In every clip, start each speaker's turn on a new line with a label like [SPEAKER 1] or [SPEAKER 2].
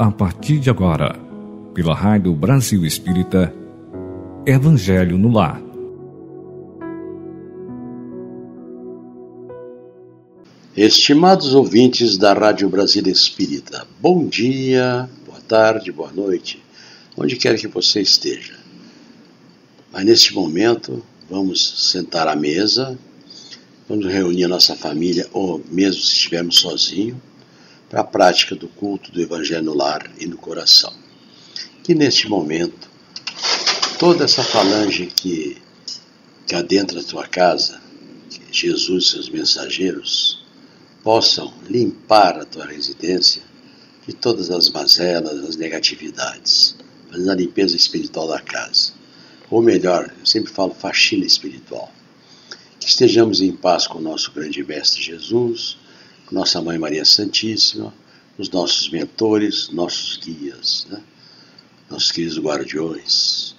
[SPEAKER 1] a partir de agora, pela Rádio Brasil Espírita, Evangelho no Lar.
[SPEAKER 2] Estimados ouvintes da Rádio Brasil Espírita, bom dia, boa tarde, boa noite, onde quer que você esteja. Mas neste momento, vamos sentar à mesa, vamos reunir a nossa família, ou mesmo se estivermos sozinhos, para a prática do culto do Evangelho no lar e no coração. Que neste momento, toda essa falange que, que adentra a tua casa, Jesus e seus mensageiros possam limpar a tua residência de todas as mazelas, as negatividades, fazendo a limpeza espiritual da casa. Ou melhor, eu sempre falo faxina espiritual. Que estejamos em paz com o nosso grande Mestre Jesus, nossa Mãe Maria Santíssima, os nossos mentores, nossos guias, né? nossos queridos guardiões.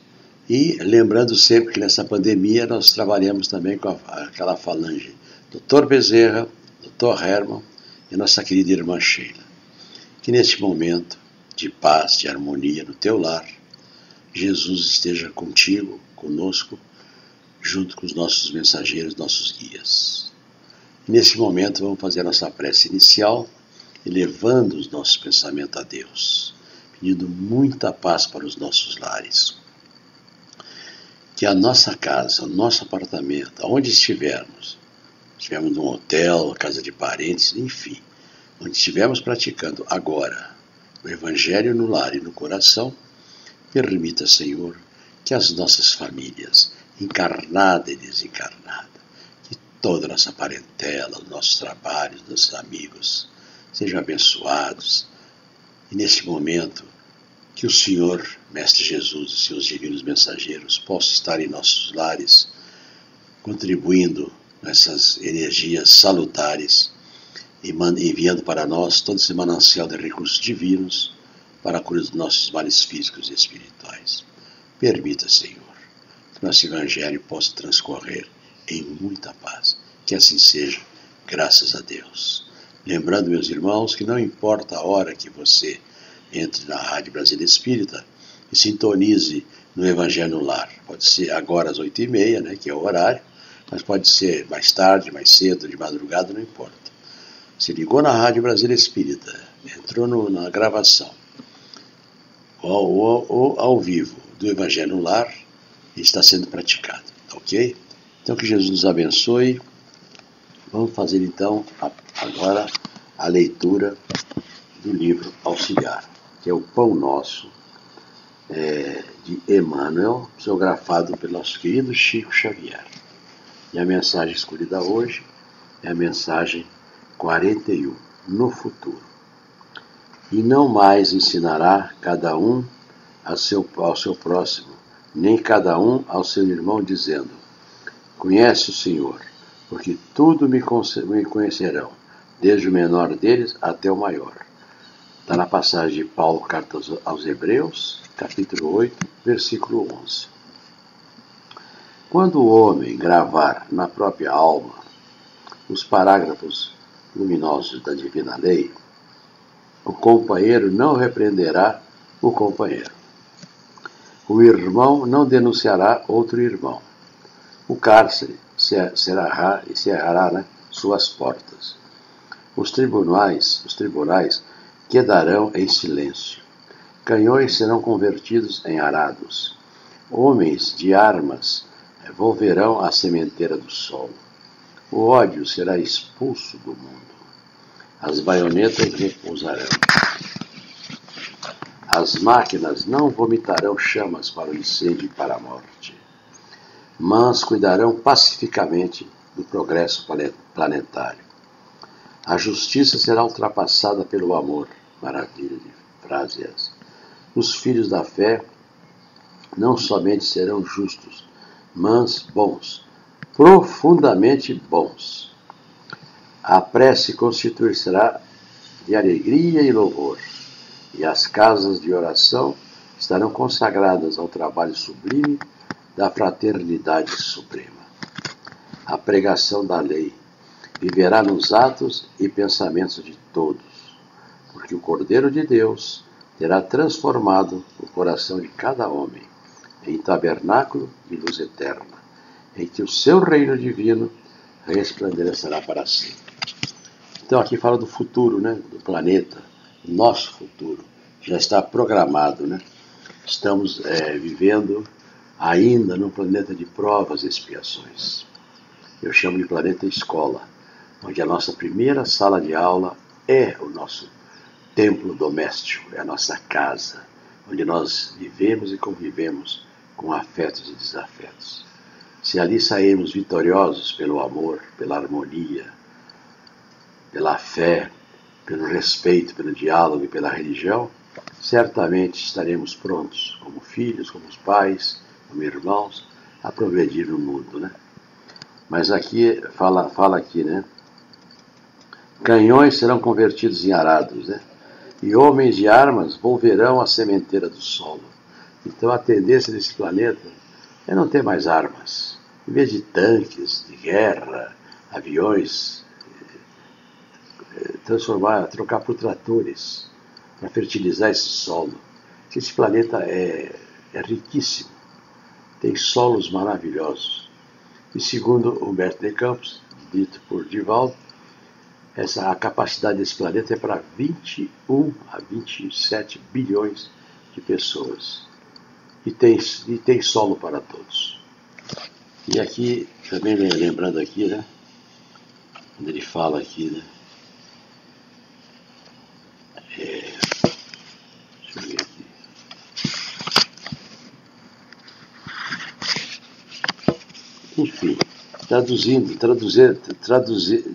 [SPEAKER 2] E lembrando sempre que nessa pandemia nós trabalhamos também com a, aquela falange Dr. Bezerra, Dr. Herman e nossa querida irmã Sheila. Que neste momento de paz, de harmonia no teu lar, Jesus esteja contigo, conosco, junto com os nossos mensageiros, nossos guias. Nesse momento, vamos fazer a nossa prece inicial, elevando os nossos pensamentos a Deus, pedindo muita paz para os nossos lares. Que a nossa casa, o nosso apartamento, onde estivermos, estivermos num hotel, casa de parentes, enfim, onde estivermos praticando agora o Evangelho no lar e no coração, permita, Senhor, que as nossas famílias, encarnada e desencarnada, toda a nossa parentela, nossos trabalhos, nossos amigos, sejam abençoados. E neste momento, que o Senhor, Mestre Jesus e seus divinos mensageiros possam estar em nossos lares, contribuindo nessas energias salutares e enviando para nós todo esse manancial de recursos divinos para a cura dos nossos males físicos e espirituais. Permita, Senhor, que nosso Evangelho possa transcorrer em muita paz. Que assim seja, graças a Deus. Lembrando, meus irmãos, que não importa a hora que você entre na Rádio Brasília Espírita e sintonize no Evangelho no Lar. Pode ser agora às oito e meia, né, que é o horário, mas pode ser mais tarde, mais cedo, de madrugada, não importa. Se ligou na Rádio Brasília Espírita, entrou no, na gravação, ou, ou, ou ao vivo do Evangelho no Lar, está sendo praticado, ok? Então que Jesus nos abençoe. Vamos fazer então agora a leitura do livro Auxiliar, que é o Pão Nosso, é, de Emmanuel, psicografado pelo nosso querido Chico Xavier. E a mensagem escolhida hoje é a mensagem 41, no futuro. E não mais ensinará cada um ao seu, ao seu próximo, nem cada um ao seu irmão, dizendo: Conhece o Senhor, porque tudo me conhecerão, desde o menor deles até o maior. Está na passagem de Paulo, carta aos Hebreus, capítulo 8, versículo 11. Quando o homem gravar na própria alma os parágrafos luminosos da divina lei, o companheiro não repreenderá o companheiro. O irmão não denunciará outro irmão o cárcere cerrará, cerrará né, suas portas. Os tribunais, os tribunais quedarão em silêncio. Canhões serão convertidos em arados. Homens de armas volverão à sementeira do sol. O ódio será expulso do mundo. As baionetas repousarão. As máquinas não vomitarão chamas para o incêndio e para a morte mas cuidarão pacificamente do progresso planetário. A justiça será ultrapassada pelo amor. Maravilha de frase essa. Os filhos da fé não somente serão justos, mas bons, profundamente bons. A prece constituir-será de alegria e louvor, e as casas de oração estarão consagradas ao trabalho sublime da fraternidade suprema. A pregação da lei viverá nos atos e pensamentos de todos, porque o Cordeiro de Deus terá transformado o coração de cada homem em tabernáculo de luz eterna, em que o seu reino divino resplandecerá para sempre. Então aqui fala do futuro, né, do planeta, nosso futuro, já está programado, né? Estamos é, vivendo ainda num planeta de provas e expiações. Eu chamo de planeta escola, onde a nossa primeira sala de aula é o nosso templo doméstico, é a nossa casa, onde nós vivemos e convivemos com afetos e desafetos. Se ali sairmos vitoriosos pelo amor, pela harmonia, pela fé, pelo respeito, pelo diálogo e pela religião, certamente estaremos prontos, como filhos, como pais, como irmãos, a progredir no mundo, né? Mas aqui fala, fala aqui, né? Canhões serão convertidos em arados, né? E homens de armas volverão à sementeira do solo. Então a tendência desse planeta é não ter mais armas. Em vez de tanques, de guerra, aviões, eh, transformar, trocar por tratores para fertilizar esse solo. Esse planeta é, é riquíssimo, tem solos maravilhosos. E segundo Humberto de Campos, dito por Divaldo, essa, a capacidade desse planeta é para 21 a 27 bilhões de pessoas. E tem, e tem solo para todos. E aqui, também lembrando aqui, né? Quando ele fala aqui, né? É, deixa eu ver aqui. Enfim, traduzindo, traduzir, traduzir,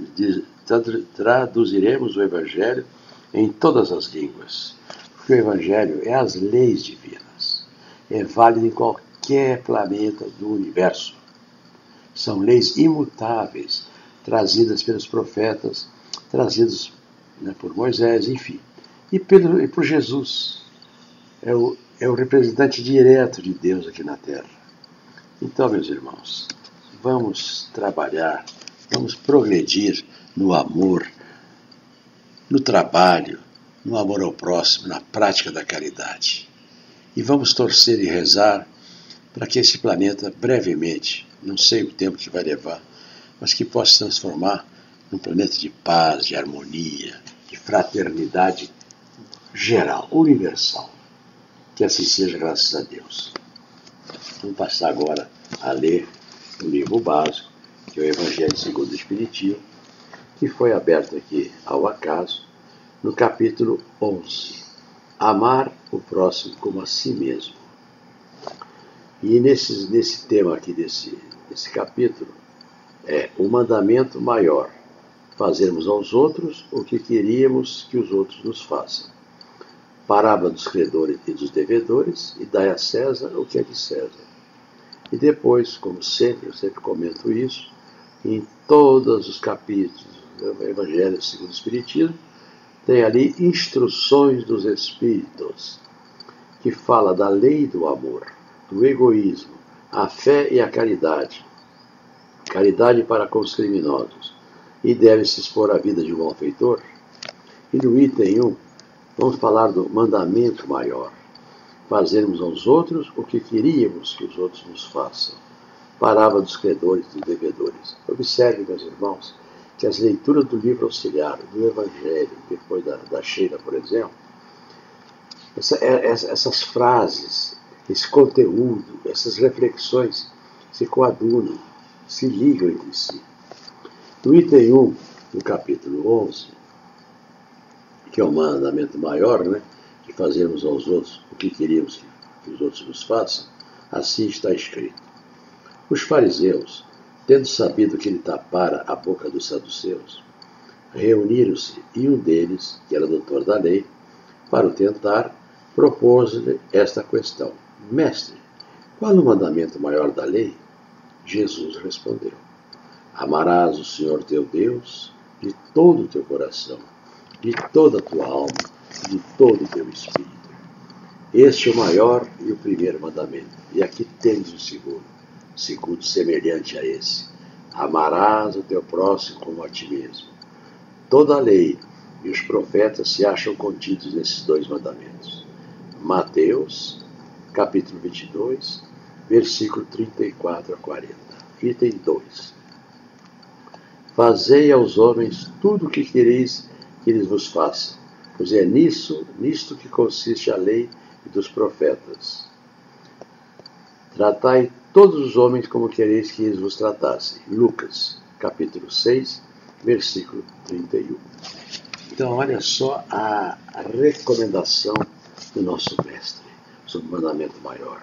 [SPEAKER 2] traduziremos o Evangelho em todas as línguas, porque o Evangelho é as leis divinas, é válido em qualquer planeta do universo. São leis imutáveis, trazidas pelos profetas, trazidas né, por Moisés, enfim, e, pelo, e por Jesus. É o, é o representante direto de Deus aqui na Terra. Então, meus irmãos, vamos trabalhar, vamos progredir no amor, no trabalho, no amor ao próximo, na prática da caridade. E vamos torcer e rezar para que esse planeta brevemente, não sei o tempo que vai levar, mas que possa se transformar num planeta de paz, de harmonia, de fraternidade geral, universal. Que assim seja, graças a Deus. Vamos passar agora a ler o livro básico, que é o Evangelho segundo o Espiritismo, que foi aberto aqui ao acaso, no capítulo 11, Amar o próximo como a si mesmo. E nesse, nesse tema aqui desse, desse capítulo, é o mandamento maior, fazermos aos outros o que queríamos que os outros nos façam. Parábola dos credores e dos devedores, e dai a César o que é de César. E depois, como sempre, eu sempre comento isso, em todos os capítulos do Evangelho segundo o Espiritismo, tem ali instruções dos Espíritos, que fala da lei do amor, do egoísmo, a fé e a caridade. Caridade para com os criminosos. E deve-se expor a vida de um malfeitor. E no item 1, vamos falar do mandamento maior. Fazermos aos outros o que queríamos que os outros nos façam. Parábola dos credores e dos devedores. Observe, meus irmãos, que as leituras do livro auxiliar, do Evangelho, depois da, da Sheila, por exemplo, essa, é, essa, essas frases, esse conteúdo, essas reflexões se coadunam, se ligam entre si. No item 1, no capítulo 11, que é o mandamento maior, né, fazermos aos outros o que queríamos que os outros nos façam, assim está escrito. Os fariseus Tendo sabido que ele tapara a boca dos saduceus, reuniram-se e um deles, que era doutor da lei, para o tentar, propôs-lhe esta questão: Mestre, qual o mandamento maior da lei? Jesus respondeu: Amarás o Senhor teu Deus de todo o teu coração, de toda a tua alma, de todo o teu espírito. Este é o maior e o primeiro mandamento. E aqui tens o segundo segundo semelhante a esse. Amarás o teu próximo como a ti mesmo. Toda a lei e os profetas se acham contidos nesses dois mandamentos. Mateus, capítulo 22, versículo 34 a 40. Item 2. Fazei aos homens tudo o que quereis que eles vos façam, pois é nisso, nisto que consiste a lei e dos profetas. Tratai todos os homens como quereis que eles vos tratassem. Lucas, capítulo 6, versículo 31. Então, olha só a, recomendação do nosso mestre sobre o mandamento maior.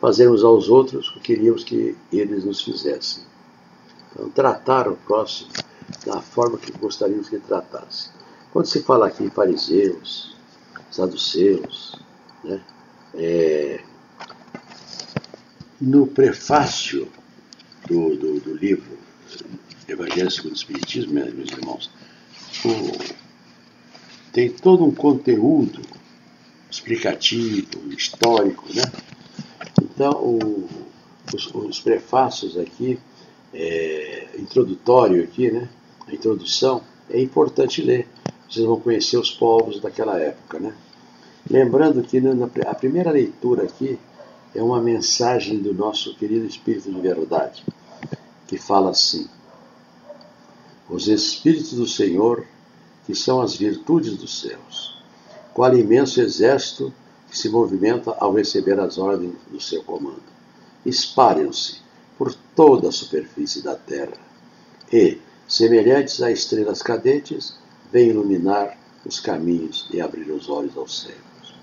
[SPEAKER 2] Fazermos aos outros o que queríamos que eles nos fizessem. Então, tratar o próximo da forma que gostaríamos que tratasse. Quando se fala aqui em fariseus, saduceus, né, é, no prefácio do, do, do, livro Evangelho segundo o Espiritismo, meus irmãos, o, tem todo um conteúdo explicativo, histórico, né? Então, o, os, os, prefácios aqui, é, introdutório aqui, né? A introdução, é importante ler. Vocês vão conhecer os povos daquela época, né? Lembrando que na, a primeira leitura aqui é uma mensagem do nosso querido Espírito de Verdade, que fala assim: Os Espíritos do Senhor, que são as virtudes dos céus, qual imenso exército que se movimenta ao receber as ordens do seu comando. Espalham-se por toda a superfície da terra e, semelhantes a estrelas cadentes, vêm iluminar os caminhos e abrir os olhos aos cegos.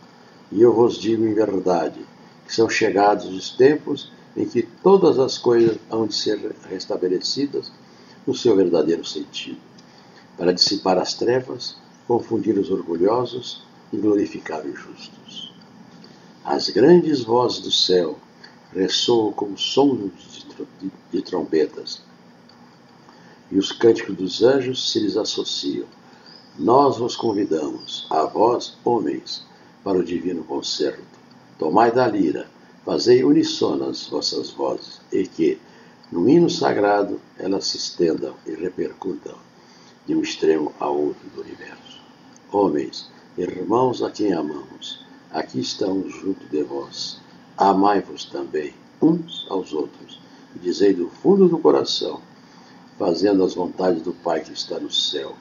[SPEAKER 2] E eu vos digo em verdade que são chegados os tempos em que todas as coisas hão de ser restabelecidas no seu verdadeiro sentido, para dissipar as trevas, confundir os orgulhosos e glorificar os justos. As grandes vozes do céu ressoam como sons de trombetas, e os cânticos dos anjos se lhes associam. Nós vos convidamos, a vós, homens, para o divino concerto. Tomai da lira, fazei unissonas vossas vozes, e que, no hino sagrado, elas se estendam e repercutam de um extremo a outro do universo. Homens, Irmãos a quem amamos, aqui estamos junto de vós. Amai-vos também uns aos outros, e dizei do fundo do coração, fazendo as vontades do Pai que está no céu: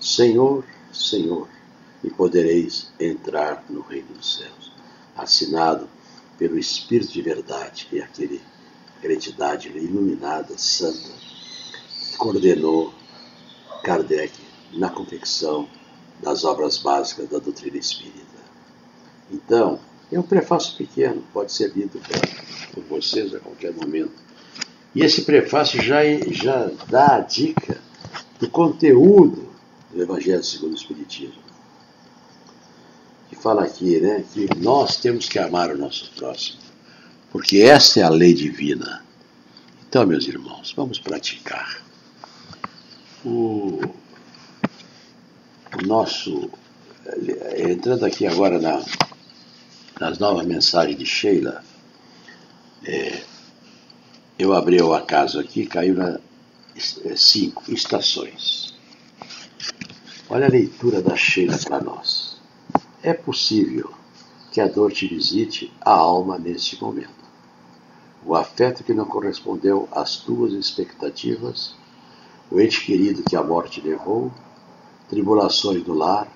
[SPEAKER 2] Senhor, Senhor, e podereis entrar no reino dos céus. Assinado pelo Espírito de verdade, que é aquele, aquela entidade iluminada, santa, que coordenou Kardec na confecção das obras básicas da doutrina espírita. Então, é um prefácio pequeno, pode ser lido por vocês a qualquer momento. E esse prefácio já, já dá a dica do conteúdo do Evangelho segundo o Espiritismo. Que fala aqui, né, que nós temos que amar o nosso próximo, porque essa é a lei divina. Então, meus irmãos, vamos praticar. O o nosso. Entrando aqui agora na, nas novas mensagens de Sheila, é, eu abri o acaso aqui, caiu na é, cinco estações. Olha a leitura da Sheila para nós. É possível que a dor te visite a alma neste momento. O afeto que não correspondeu às tuas expectativas, o ente querido que a morte levou, tribulações do lar,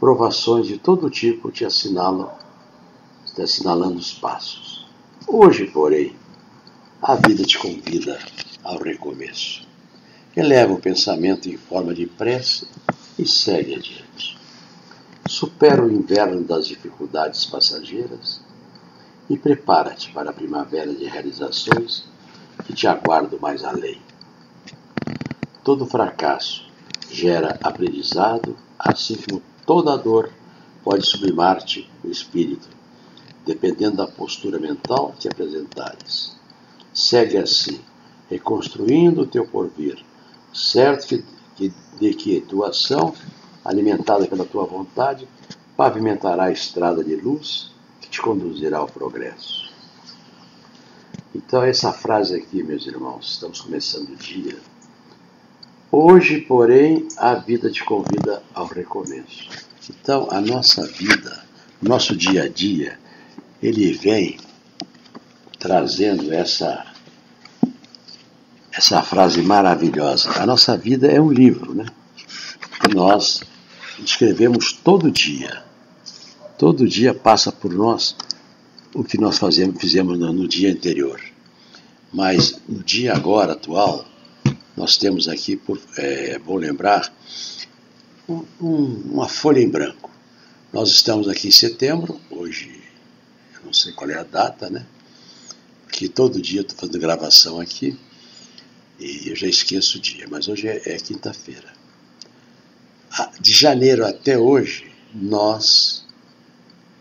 [SPEAKER 2] provações de todo tipo te assinalam, te assinalando os passos. Hoje, porém, a vida te convida ao recomeço. Eleva o pensamento em forma de prece e segue adiante. Supera o inverno das dificuldades passageiras e prepara-te para a primavera de realizações que te aguardo mais além. Todo fracasso gera aprendizado, assim como toda dor pode sublimar-te o espírito, dependendo da postura mental que apresentares. Segue assim, reconstruindo o teu porvir, certo que, que, de que tua ação, alimentada pela tua vontade, pavimentará a estrada de luz que te conduzirá ao progresso. Então, essa frase aqui, meus irmãos, estamos começando o dia Hoje, porém, a vida te convida ao recomeço. Então, a nossa vida nosso dia a dia, ele vem trazendo essa essa frase maravilhosa. A nossa vida é um livro, né? Nós escrevemos todo dia. Todo dia passa por nós o que nós fazemos, fizemos no, dia anterior. Mas no dia agora, atual, nós temos aqui, por, é, vou lembrar, um, um, uma folha em branco. Nós estamos aqui em setembro, hoje, eu não sei qual é a data, né? Porque todo dia estou fazendo gravação aqui e eu já esqueço o dia, mas hoje é, é quinta-feira. Ah, de janeiro até hoje, nós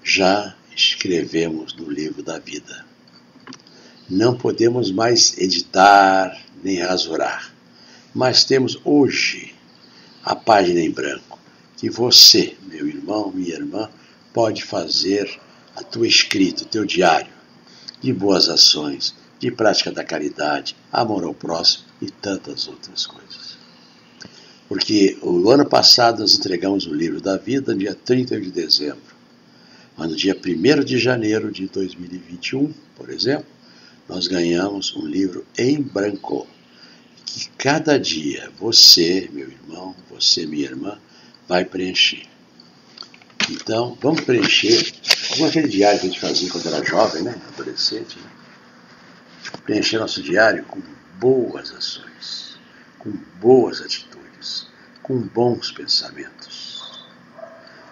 [SPEAKER 2] já escrevemos no livro da vida. Não podemos mais editar nem rasurar, mas temos hoje a página em branco que você, meu irmão, minha irmã, pode fazer a tua escrita, o teu diário de boas ações, de prática da caridade, amor ao próximo e tantas outras coisas. Porque o ano passado nós entregamos o livro da vida no dia 30 de dezembro. Mas no dia 1 de janeiro de 2021, por exemplo, nós ganhamos um livro em branco. Que cada dia você, meu irmão, você, minha irmã, vai preencher. Então, vamos preencher, como aquele diário que a gente fazia quando era jovem, né? adolescente. Né? Preencher nosso diário com boas ações, com boas atitudes, com bons pensamentos,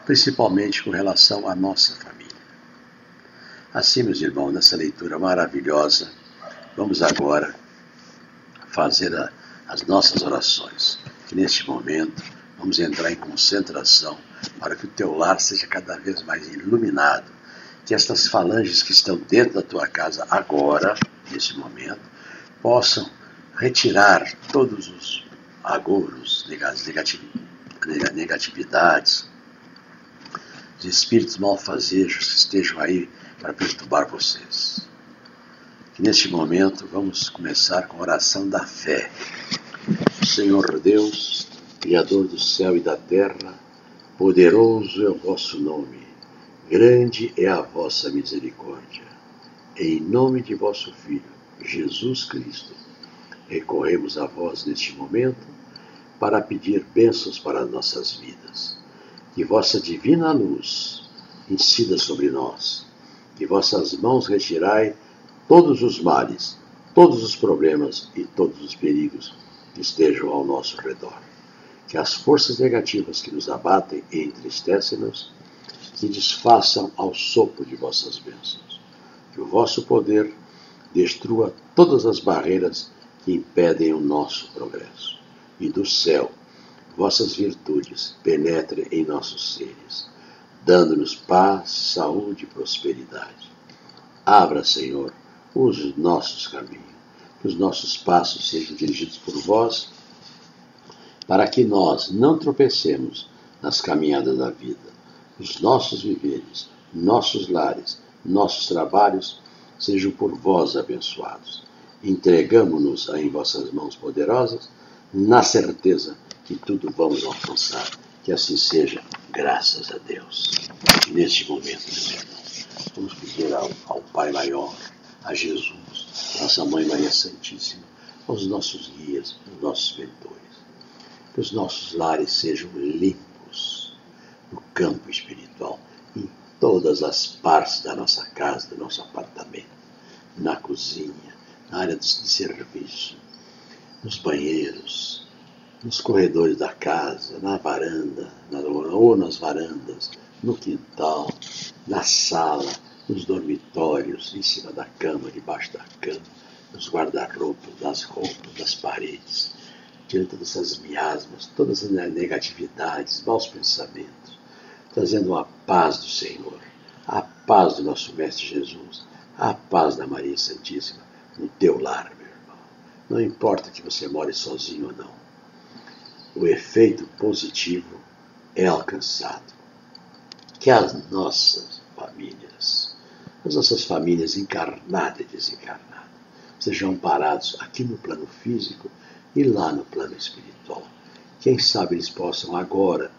[SPEAKER 2] principalmente com relação à nossa família. Assim, meus irmãos, nessa leitura maravilhosa, vamos agora fazer a, as nossas orações, que neste momento vamos entrar em concentração para que o teu lar seja cada vez mais iluminado, que estas falanges que estão dentro da tua casa agora, nesse momento, possam retirar todos os agouros, negatividades, os espíritos malfazejos que estejam aí para perturbar vocês. Neste momento vamos começar com a oração da fé. Senhor Deus, Criador do céu e da terra, poderoso é o vosso nome, grande é a vossa misericórdia. Em nome de vosso Filho, Jesus Cristo, recorremos a vós neste momento para pedir bênçãos para nossas vidas. Que vossa divina luz incida sobre nós, que vossas mãos retirai todos os males, todos os problemas e todos os perigos que estejam ao nosso redor. Que as forças negativas que nos abatem e entristecem-nos se desfaçam ao sopro de vossas bênçãos. Que o vosso poder destrua todas as barreiras que impedem o nosso progresso. E do céu, vossas virtudes penetrem em nossos seres, dando-nos paz, saúde e prosperidade. Abra, Senhor, os nossos caminhos, que os nossos passos sejam dirigidos por vós, para que nós não tropecemos nas caminhadas da vida. Os nossos viveres, nossos lares, nossos trabalhos sejam por vós abençoados entregamo-nos em vossas mãos poderosas, na certeza que tudo vamos alcançar. Que assim seja, graças a Deus. Neste momento, meus irmãos, vamos pedir ao, ao Pai Maior, a Jesus, nossa Mãe Maria Santíssima, aos nossos guias, aos nossos mentores, que os nossos lares sejam limpos no campo espiritual, todas as partes da nossa casa, do nosso apartamento, na cozinha, na área de serviço, nos banheiros, nos corredores da casa, na varanda, na, ou nas varandas, no quintal, na sala, nos dormitórios, em cima da cama, debaixo da cama, nos guarda-roupas, nas roupas, das paredes, tirando todas essas miasmas, todas as negatividades, maus pensamentos, trazendo a paz do Senhor, a paz do nosso Mestre Jesus, a paz da Maria Santíssima, no teu lar, meu irmão. Não importa que você more sozinho ou não. O efeito positivo é alcançado. Que as nossas famílias, as nossas famílias encarnadas e desencarnadas, sejam parados aqui no plano físico e lá no plano espiritual. Quem sabe eles possam agora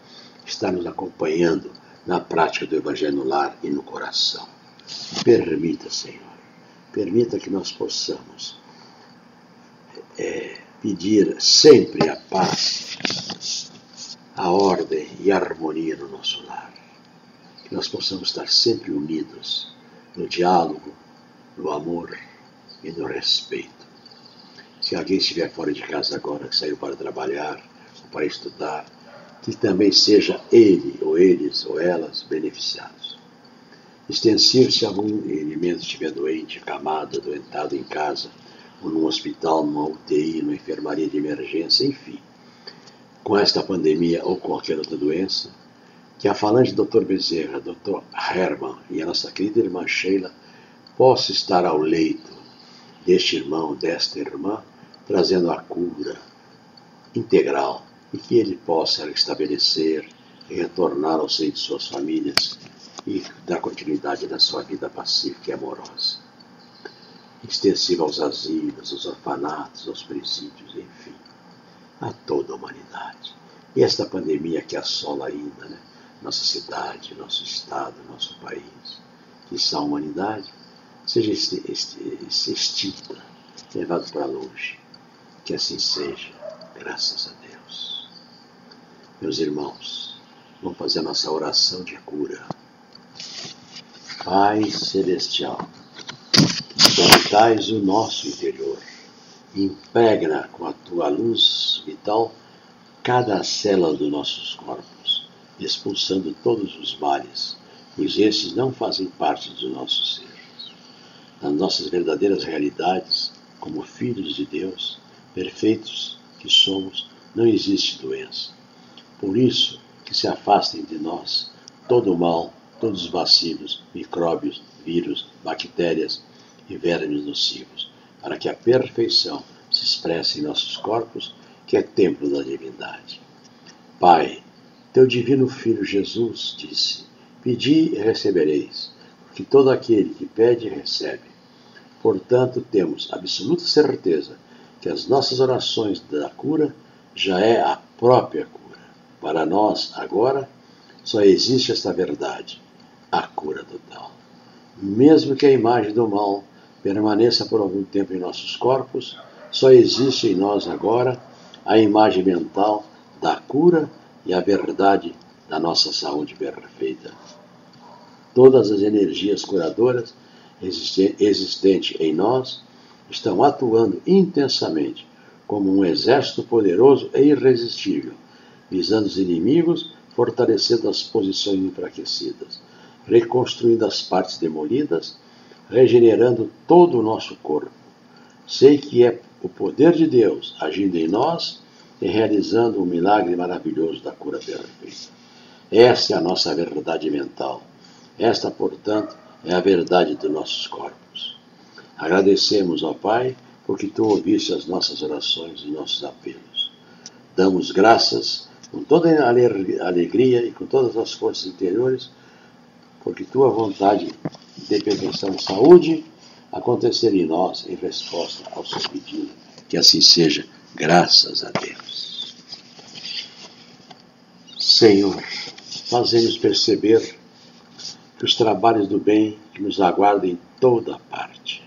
[SPEAKER 2] estar nos acompanhando na prática do Evangelho no lar e no coração. Permita, Senhor, permita que nós possamos é, pedir sempre a paz, a ordem e a harmonia no nosso lar. Que nós possamos estar sempre unidos no diálogo, no amor e no respeito. Se alguém estiver fora de casa agora, que saiu para trabalhar ou para estudar, que também seja ele, ou eles, ou elas beneficiados. Extensivo se algum elemento estiver doente, camado, adoentado em casa, ou num hospital, numa UTI, numa enfermaria de emergência, enfim. Com esta pandemia ou qualquer outra doença, que a falange Dr. Bezerra, Dr. Herman e a nossa querida irmã Sheila possa estar ao leito deste irmão, desta irmã, trazendo a cura integral e que ele possa estabelecer e retornar ao seio de suas famílias e dar continuidade na sua vida pacífica e amorosa. Extensiva aos asilos, aos orfanatos, aos presídios, enfim, a toda a humanidade. E esta pandemia que assola ainda né, nossa cidade, nosso estado, nosso país, que está a humanidade, seja extinta, levado para longe. Que assim seja, graças a Deus. Meus irmãos, vamos fazer a nossa oração de cura. Pai Celestial, habitais o nosso interior, impregna com a tua luz vital cada célula dos nossos corpos, expulsando todos os males, pois esses não fazem parte do nosso ser nas nossas verdadeiras realidades, como filhos de Deus, perfeitos que somos, não existe doença. Por isso, que se afastem de nós todo o mal, todos os vacilos, micróbios, vírus, bactérias e vermes nocivos, para que a perfeição se expresse em nossos corpos, que é templo da divindade. Pai, teu divino Filho Jesus disse: Pedi e recebereis, porque todo aquele que pede recebe. Portanto, temos absoluta certeza que as nossas orações da cura já é a própria cura. Para nós, agora, só existe esta verdade, a cura total. Mesmo que a imagem do mal permaneça por algum tempo em nossos corpos, só existe em nós agora a imagem mental da cura e a verdade da nossa saúde perfeita. Todas as energias curadoras existente em nós estão atuando intensamente como um exército poderoso e irresistível, visando os inimigos, fortalecendo as posições enfraquecidas, reconstruindo as partes demolidas, regenerando todo o nosso corpo. Sei que é o poder de Deus agindo em nós e realizando o milagre maravilhoso da cura perfeita. Esta é a nossa verdade mental. Esta, portanto, é a verdade dos nossos corpos. Agradecemos ao Pai porque tu ouviste as nossas orações e nossos apelos. Damos graças com toda a alegria e com todas as forças interiores, porque tua vontade de perfeição e saúde acontecer em nós em resposta ao seu pedido. Que assim seja, graças a Deus. Senhor, fazemos perceber que os trabalhos do bem nos aguardam em toda parte.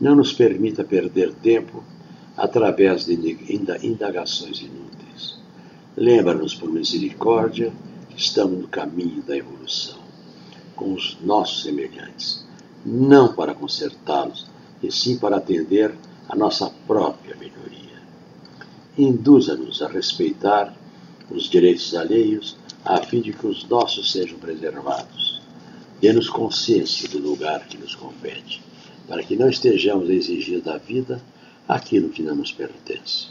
[SPEAKER 2] Não nos permita perder tempo através de indagações inúteis. Lembra-nos, por misericórdia, que estamos no caminho da evolução, com os nossos semelhantes, não para consertá-los, e sim para atender a nossa própria melhoria. Induza-nos a respeitar os direitos alheios, a fim de que os nossos sejam preservados Dê-nos consciência do lugar que nos compete, para que não estejamos a exigir da vida aquilo que não nos pertence.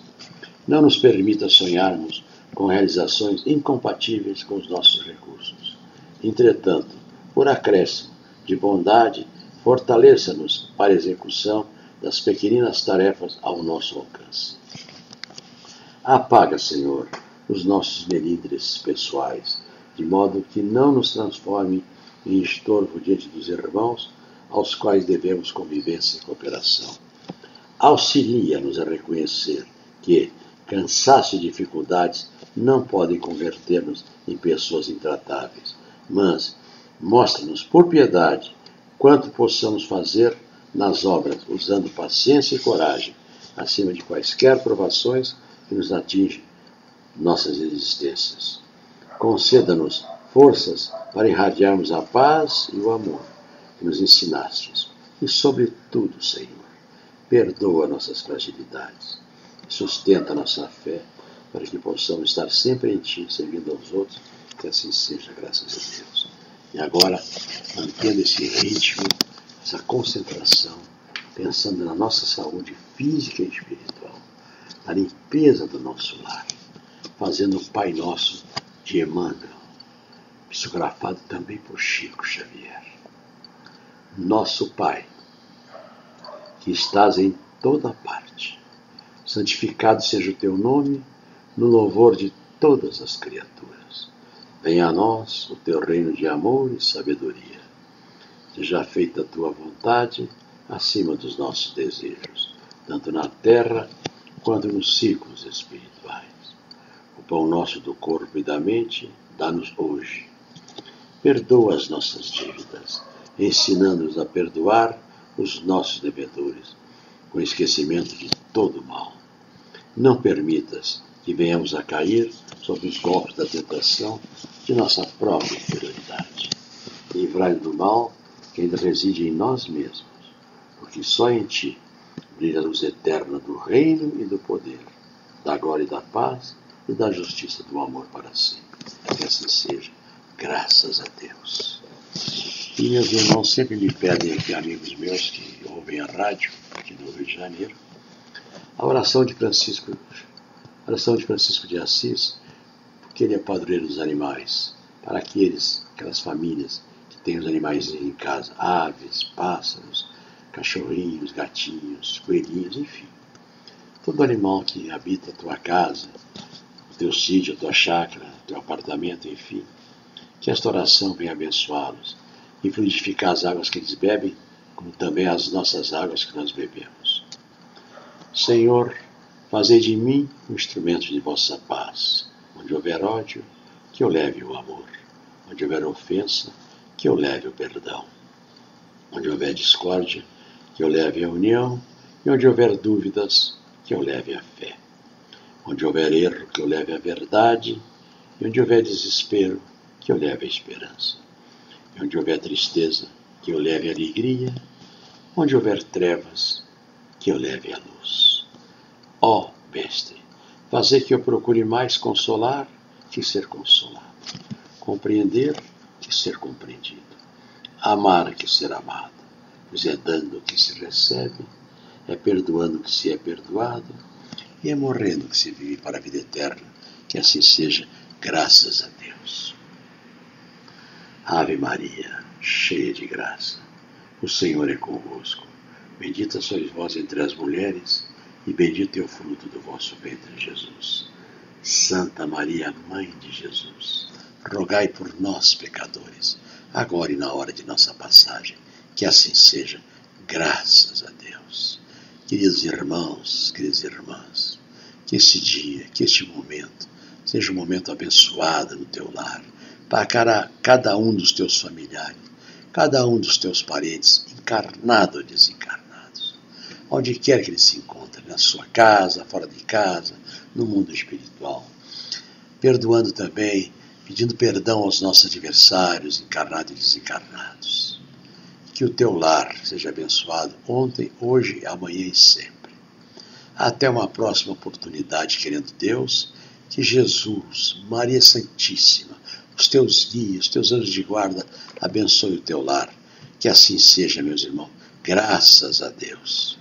[SPEAKER 2] Não nos permita sonharmos com realizações incompatíveis com os nossos recursos. Entretanto, por acréscimo de bondade, fortaleça-nos para a execução das pequeninas tarefas ao nosso alcance. Apaga, Senhor, os nossos melindres pessoais, de modo que não nos transforme e estorvo diante dos irmãos aos quais devemos convivência e cooperação. Auxilia-nos a reconhecer que cansaço e dificuldades não podem converter-nos em pessoas intratáveis, mas mostra-nos por piedade quanto possamos fazer nas obras, usando paciência e coragem, acima de quaisquer provações que nos atingem nossas existências. Conceda-nos forças para irradiarmos a paz e o amor que nos ensinastes. E, sobretudo, Senhor, perdoa nossas fragilidades, sustenta nossa fé para que possamos estar sempre em Ti, servindo aos outros, que assim seja, graças a Deus. E agora, mantendo esse ritmo, essa concentração, pensando na nossa saúde física e espiritual, na limpeza do nosso lar, fazendo o Pai Nosso de Emmanuel, psicografado também por Chico Xavier. Nosso Pai, que estás em toda parte, santificado seja o teu nome, no louvor de todas as criaturas. Venha a nós o teu reino de amor e sabedoria. Seja feita a tua vontade acima dos nossos desejos, tanto na terra quanto nos ciclos espirituais. O pão nosso do corpo e da mente, dá-nos hoje. Perdoa as nossas dívidas, ensinando-nos a perdoar os nossos devedores, com esquecimento de todo mal. Não permitas que venhamos a cair sob os golpes da tentação de nossa própria inferioridade. Livrai do mal que ainda reside em nós mesmos, porque só em Ti brilha a luz eterna do reino e do poder, da glória e da paz e da justiça do amor para sempre. Que assim seja, graças a Deus. E meus irmãos sempre me pedem aqui, amigos meus que ouvem a rádio aqui no Rio de Janeiro, a oração de Francisco, oração de Francisco de Assis, porque ele é padroeiro dos animais, para aqueles, aquelas famílias que têm os animais em casa, aves, pássaros, cachorrinhos, gatinhos, coelhinhos, enfim. Todo animal que habita a tua casa, o teu sítio, a tua chácara, o teu apartamento, enfim, que esta oração venha abençoá-los e fluidificar as águas que eles bebem, como também as nossas águas que nós bebemos. Senhor, fazei de mim um instrumento de vossa paz. Onde houver ódio, que eu leve o amor. Onde houver ofensa, que eu leve o perdão. Onde houver discórdia, que eu leve a união. E onde houver dúvidas, que eu leve a fé. Onde houver erro, que eu leve a verdade. E onde houver desespero, que eu leve a esperança. E onde houver tristeza, que eu leve a alegria. Onde houver trevas, que eu leve a luz. Ó oh, Mestre, fazer que eu procure mais consolar que ser consolado, compreender que ser compreendido, amar que ser amado, pois é dando que se recebe, é perdoando que se é perdoado, e é morrendo que se vive para a vida eterna. Que assim seja, graças a Deus. Ave Maria, cheia de graça, o Senhor é convosco. Bendita sois vós entre as mulheres, e bendito é o fruto do vosso ventre, Jesus. Santa Maria, Mãe de Jesus, rogai por nós, pecadores, agora e na hora de nossa passagem. Que assim seja, graças a Deus. Queridos irmãos, queridas irmãs, que este dia, que este momento, seja um momento abençoado no teu lar, para cada um dos teus familiares, cada um dos teus parentes, encarnado ou desencarnados, onde quer que ele se encontre, na sua casa, fora de casa, no mundo espiritual. Perdoando também, pedindo perdão aos nossos adversários, encarnados e desencarnados. Que o teu lar seja abençoado ontem, hoje, amanhã e sempre. Até uma próxima oportunidade, querendo Deus, que Jesus, Maria Santíssima, os teus guias, os teus anjos de guarda abençoe o teu lar. Que assim seja, meus irmãos. Graças a Deus.